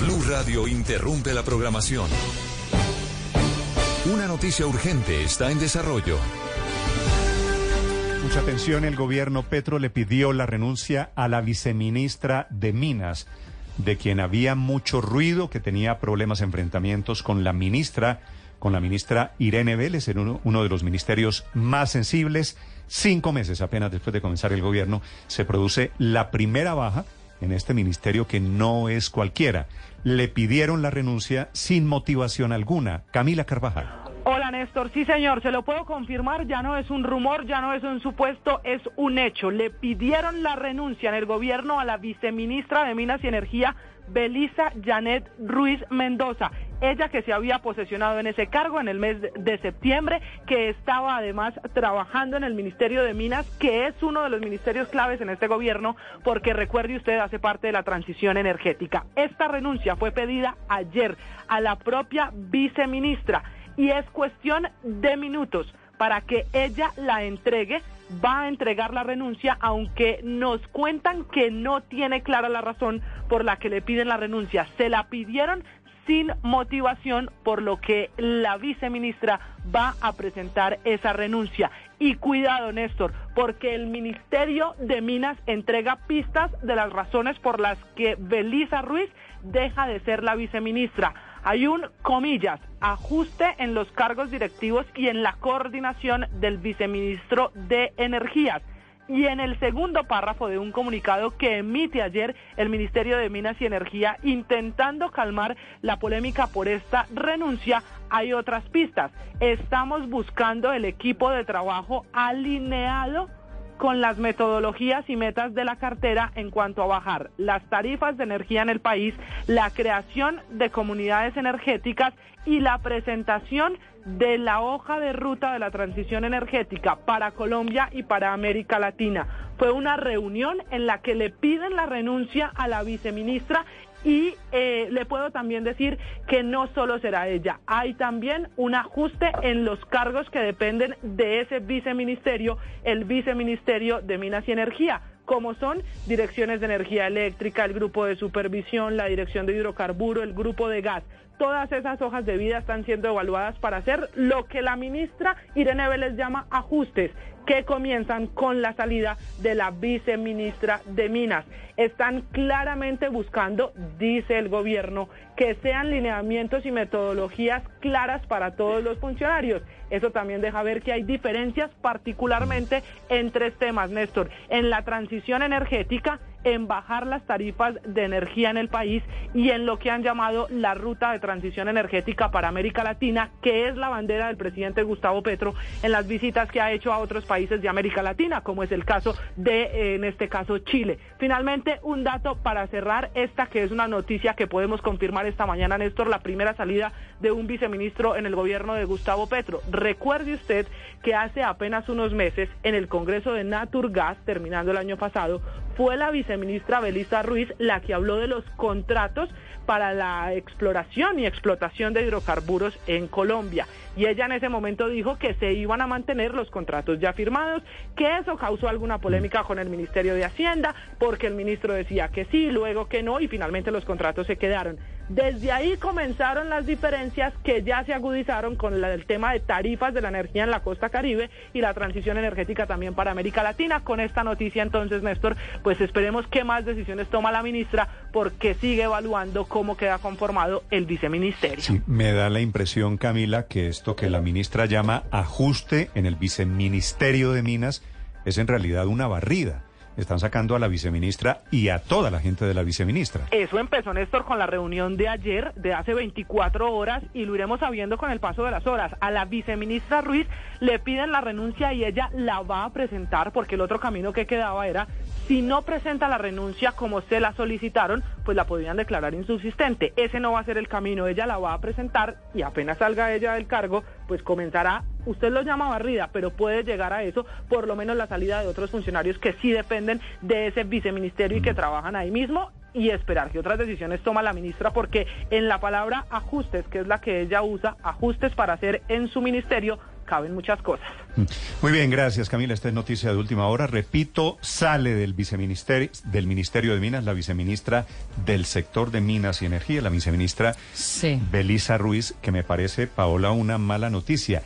Blue Radio interrumpe la programación. Una noticia urgente está en desarrollo. Mucha atención, el gobierno Petro le pidió la renuncia a la viceministra de Minas, de quien había mucho ruido, que tenía problemas, enfrentamientos con la ministra, con la ministra Irene Vélez, en uno, uno de los ministerios más sensibles. Cinco meses apenas después de comenzar el gobierno, se produce la primera baja en este ministerio que no es cualquiera. Le pidieron la renuncia sin motivación alguna. Camila Carvajal. Hola Néstor, sí señor, se lo puedo confirmar, ya no es un rumor, ya no es un supuesto, es un hecho. Le pidieron la renuncia en el gobierno a la viceministra de Minas y Energía, Belisa Janet Ruiz Mendoza. Ella que se había posesionado en ese cargo en el mes de septiembre, que estaba además trabajando en el Ministerio de Minas, que es uno de los ministerios claves en este gobierno, porque recuerde usted, hace parte de la transición energética. Esta renuncia fue pedida ayer a la propia viceministra y es cuestión de minutos para que ella la entregue, va a entregar la renuncia, aunque nos cuentan que no tiene clara la razón por la que le piden la renuncia. Se la pidieron sin motivación, por lo que la viceministra va a presentar esa renuncia. Y cuidado, Néstor, porque el Ministerio de Minas entrega pistas de las razones por las que Belisa Ruiz deja de ser la viceministra. Hay un, comillas, ajuste en los cargos directivos y en la coordinación del viceministro de Energías. Y en el segundo párrafo de un comunicado que emite ayer el Ministerio de Minas y Energía intentando calmar la polémica por esta renuncia, hay otras pistas. Estamos buscando el equipo de trabajo alineado con las metodologías y metas de la cartera en cuanto a bajar las tarifas de energía en el país, la creación de comunidades energéticas y la presentación de la hoja de ruta de la transición energética para Colombia y para América Latina. Fue una reunión en la que le piden la renuncia a la viceministra y eh, le puedo también decir que no solo será ella, hay también un ajuste en los cargos que dependen de ese viceministerio, el viceministerio de Minas y Energía como son direcciones de energía eléctrica, el grupo de supervisión, la dirección de hidrocarburo, el grupo de gas. Todas esas hojas de vida están siendo evaluadas para hacer lo que la ministra Irene Vélez llama ajustes, que comienzan con la salida de la viceministra de Minas. Están claramente buscando, dice el gobierno, que sean lineamientos y metodologías claras para todos los funcionarios. Eso también deja ver que hay diferencias particularmente en tres temas, Néstor, en la transición energética, en bajar las tarifas de energía en el país y en lo que han llamado la ruta de transición energética para América Latina, que es la bandera del presidente Gustavo Petro en las visitas que ha hecho a otros países de América Latina, como es el caso de, eh, en este caso, Chile. Finalmente, un dato para cerrar esta que es una noticia que podemos confirmar esta mañana, Néstor, la primera salida de un viceministro en el gobierno de Gustavo Petro. Recuerde usted que hace apenas unos meses en el Congreso de Naturgas, terminando el año pasado, fue la viceministra Belisa Ruiz la que habló de los contratos para la exploración y explotación de hidrocarburos en Colombia. Y ella en ese momento dijo que se iban a mantener los contratos ya firmados, que eso causó alguna polémica con el Ministerio de Hacienda, porque el ministro decía que sí, luego que no, y finalmente los contratos se quedaron. Desde ahí comenzaron las diferencias que ya se agudizaron con el tema de tarifas de la energía en la costa caribe y la transición energética también para América Latina. Con esta noticia entonces, Néstor, pues esperemos qué más decisiones toma la ministra porque sigue evaluando cómo queda conformado el viceministerio. Me da la impresión, Camila, que esto que la ministra llama ajuste en el viceministerio de Minas es en realidad una barrida están sacando a la viceministra y a toda la gente de la viceministra. Eso empezó, Néstor, con la reunión de ayer, de hace 24 horas, y lo iremos sabiendo con el paso de las horas. A la viceministra Ruiz le piden la renuncia y ella la va a presentar, porque el otro camino que quedaba era si no presenta la renuncia como se la solicitaron, pues la podrían declarar insubsistente. Ese no va a ser el camino, ella la va a presentar y apenas salga ella del cargo, pues comenzará, usted lo llama barrida, pero puede llegar a eso, por lo menos la salida de otros funcionarios que sí dependen de ese viceministerio y que trabajan ahí mismo y esperar que otras decisiones toma la ministra porque en la palabra ajustes, que es la que ella usa, ajustes para hacer en su ministerio, caben muchas cosas. Muy bien, gracias Camila. Esta es noticia de última hora. Repito, sale del viceministerio del Ministerio de Minas la viceministra del sector de Minas y Energía, la viceministra Sí. Belisa Ruiz, que me parece, Paola, una mala noticia.